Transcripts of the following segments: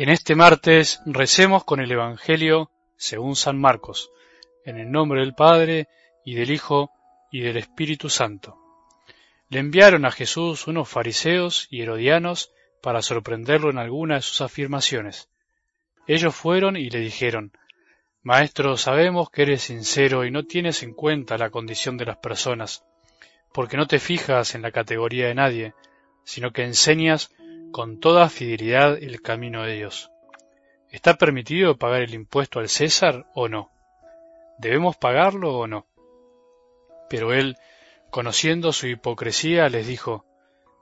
En este martes recemos con el Evangelio según San Marcos, en el nombre del Padre y del Hijo y del Espíritu Santo. Le enviaron a Jesús unos fariseos y herodianos para sorprenderlo en alguna de sus afirmaciones. Ellos fueron y le dijeron, Maestro, sabemos que eres sincero y no tienes en cuenta la condición de las personas, porque no te fijas en la categoría de nadie, sino que enseñas con toda fidelidad el camino de Dios. ¿Está permitido pagar el impuesto al César o no? ¿Debemos pagarlo o no? Pero él, conociendo su hipocresía, les dijo,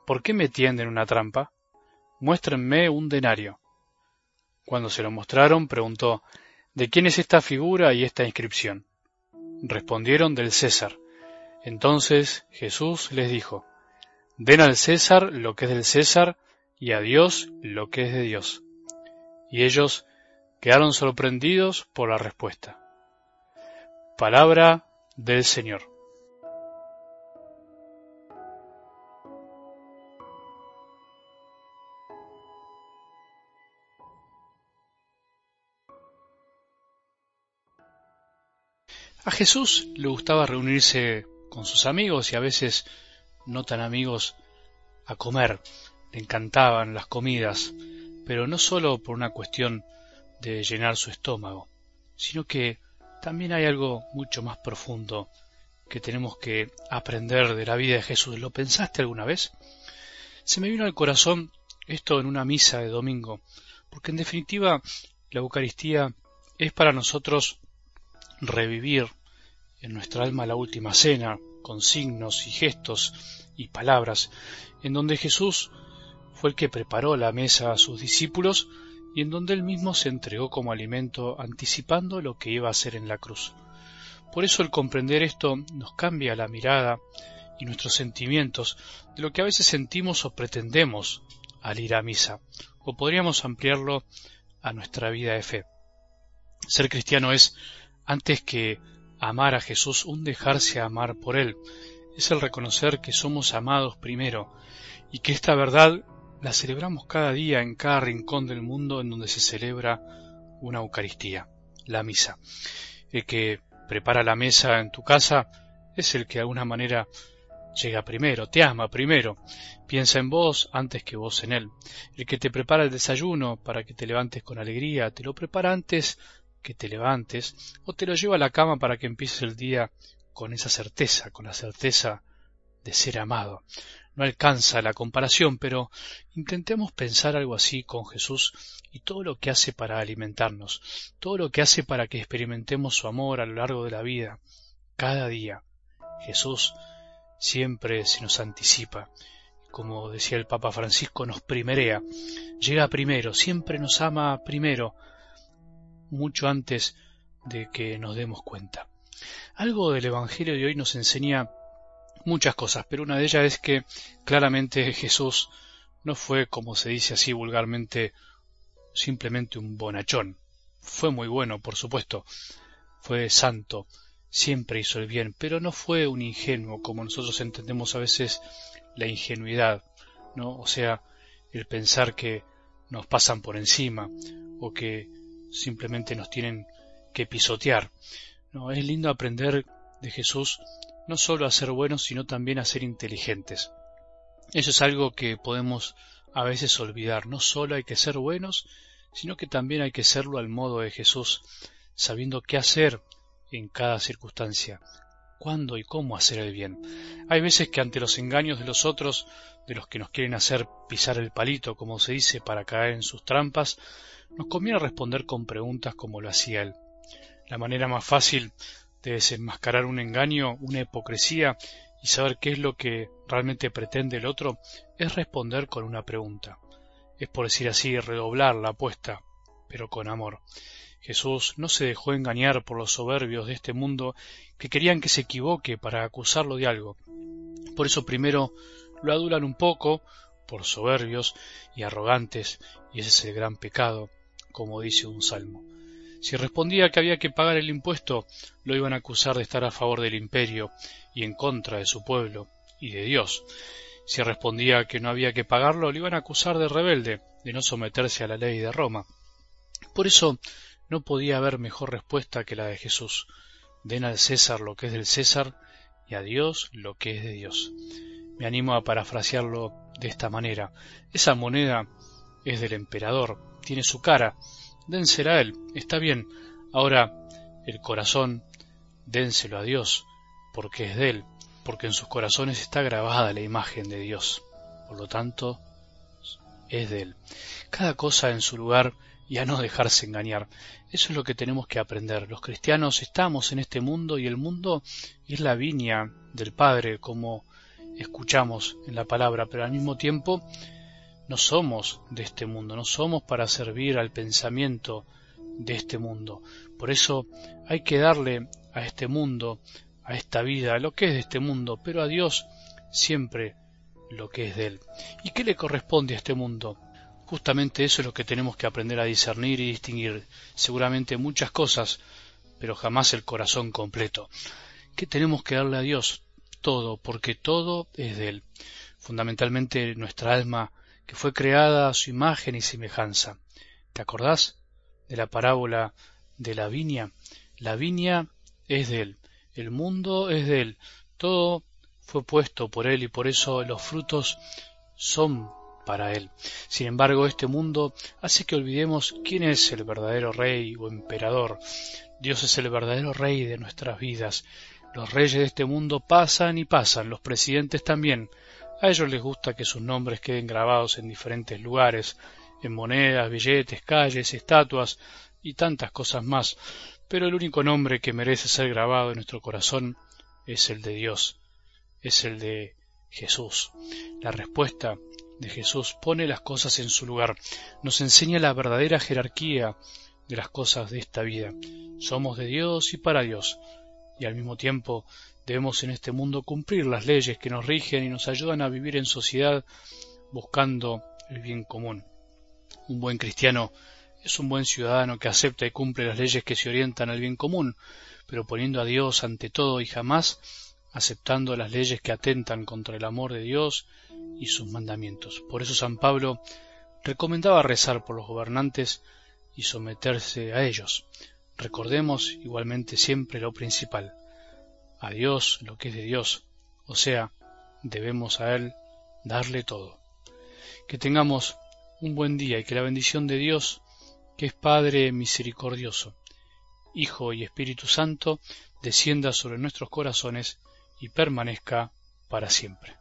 ¿Por qué me tienden una trampa? Muéstrenme un denario. Cuando se lo mostraron, preguntó, ¿De quién es esta figura y esta inscripción? Respondieron del César. Entonces Jesús les dijo, Den al César lo que es del César y a Dios lo que es de Dios. Y ellos quedaron sorprendidos por la respuesta. Palabra del Señor. A Jesús le gustaba reunirse con sus amigos y a veces no tan amigos a comer le encantaban las comidas, pero no sólo por una cuestión de llenar su estómago, sino que también hay algo mucho más profundo que tenemos que aprender de la vida de Jesús. ¿Lo pensaste alguna vez? Se me vino al corazón esto en una misa de domingo, porque en definitiva la Eucaristía es para nosotros revivir en nuestra alma la última cena, con signos y gestos y palabras, en donde Jesús fue el que preparó la mesa a sus discípulos y en donde él mismo se entregó como alimento anticipando lo que iba a hacer en la cruz. Por eso el comprender esto nos cambia la mirada y nuestros sentimientos de lo que a veces sentimos o pretendemos al ir a misa, o podríamos ampliarlo a nuestra vida de fe. Ser cristiano es, antes que amar a Jesús, un dejarse amar por Él, es el reconocer que somos amados primero y que esta verdad la celebramos cada día en cada rincón del mundo en donde se celebra una Eucaristía, la misa. El que prepara la mesa en tu casa es el que de alguna manera llega primero, te ama primero, piensa en vos antes que vos en él. El que te prepara el desayuno para que te levantes con alegría, te lo prepara antes que te levantes, o te lo lleva a la cama para que empieces el día con esa certeza, con la certeza de ser amado no alcanza la comparación, pero intentemos pensar algo así con Jesús y todo lo que hace para alimentarnos, todo lo que hace para que experimentemos su amor a lo largo de la vida, cada día. Jesús siempre se nos anticipa, como decía el Papa Francisco, nos primerea, llega primero, siempre nos ama primero, mucho antes de que nos demos cuenta. Algo del Evangelio de hoy nos enseña muchas cosas, pero una de ellas es que claramente Jesús no fue, como se dice así vulgarmente, simplemente un bonachón. Fue muy bueno, por supuesto, fue santo, siempre hizo el bien, pero no fue un ingenuo, como nosotros entendemos a veces la ingenuidad, ¿no? O sea, el pensar que nos pasan por encima o que simplemente nos tienen que pisotear. No, es lindo aprender de Jesús no solo a ser buenos, sino también a ser inteligentes. Eso es algo que podemos a veces olvidar. No solo hay que ser buenos, sino que también hay que serlo al modo de Jesús, sabiendo qué hacer en cada circunstancia, cuándo y cómo hacer el bien. Hay veces que ante los engaños de los otros, de los que nos quieren hacer pisar el palito, como se dice, para caer en sus trampas, nos conviene responder con preguntas como lo hacía él. La manera más fácil de desenmascarar un engaño, una hipocresía y saber qué es lo que realmente pretende el otro, es responder con una pregunta. Es por decir así, redoblar la apuesta, pero con amor. Jesús no se dejó engañar por los soberbios de este mundo que querían que se equivoque para acusarlo de algo. Por eso primero lo adulan un poco, por soberbios y arrogantes, y ese es el gran pecado, como dice un salmo. Si respondía que había que pagar el impuesto, lo iban a acusar de estar a favor del imperio y en contra de su pueblo y de Dios. Si respondía que no había que pagarlo, lo iban a acusar de rebelde, de no someterse a la ley de Roma. Por eso no podía haber mejor respuesta que la de Jesús. Den al César lo que es del César y a Dios lo que es de Dios. Me animo a parafrasearlo de esta manera. Esa moneda es del emperador, tiene su cara, dénsela a él, está bien. Ahora, el corazón, dénselo a Dios, porque es de él, porque en sus corazones está grabada la imagen de Dios. Por lo tanto, es de él. Cada cosa en su lugar y a no dejarse engañar. Eso es lo que tenemos que aprender. Los cristianos estamos en este mundo y el mundo es la viña del Padre, como escuchamos en la palabra, pero al mismo tiempo no somos de este mundo, no somos para servir al pensamiento de este mundo. Por eso hay que darle a este mundo, a esta vida, lo que es de este mundo, pero a Dios siempre lo que es de él. ¿Y qué le corresponde a este mundo? Justamente eso es lo que tenemos que aprender a discernir y distinguir. Seguramente muchas cosas, pero jamás el corazón completo. ¿Qué tenemos que darle a Dios? Todo, porque todo es de Él. Fundamentalmente nuestra alma, que fue creada a su imagen y semejanza. ¿Te acordás de la parábola de la viña? La viña es de Él, el mundo es de Él, todo fue puesto por Él y por eso los frutos son para Él. Sin embargo, este mundo hace que olvidemos quién es el verdadero rey o emperador. Dios es el verdadero rey de nuestras vidas. Los reyes de este mundo pasan y pasan, los presidentes también. A ellos les gusta que sus nombres queden grabados en diferentes lugares, en monedas, billetes, calles, estatuas y tantas cosas más. Pero el único nombre que merece ser grabado en nuestro corazón es el de Dios, es el de Jesús. La respuesta de Jesús pone las cosas en su lugar, nos enseña la verdadera jerarquía de las cosas de esta vida. Somos de Dios y para Dios, y al mismo tiempo debemos en este mundo cumplir las leyes que nos rigen y nos ayudan a vivir en sociedad buscando el bien común. Un buen cristiano es un buen ciudadano que acepta y cumple las leyes que se orientan al bien común, pero poniendo a Dios ante todo y jamás aceptando las leyes que atentan contra el amor de Dios y sus mandamientos. Por eso San Pablo recomendaba rezar por los gobernantes y someterse a ellos. Recordemos igualmente siempre lo principal, a Dios lo que es de Dios, o sea, debemos a Él darle todo. Que tengamos un buen día y que la bendición de Dios, que es Padre misericordioso, Hijo y Espíritu Santo, descienda sobre nuestros corazones y permanezca para siempre.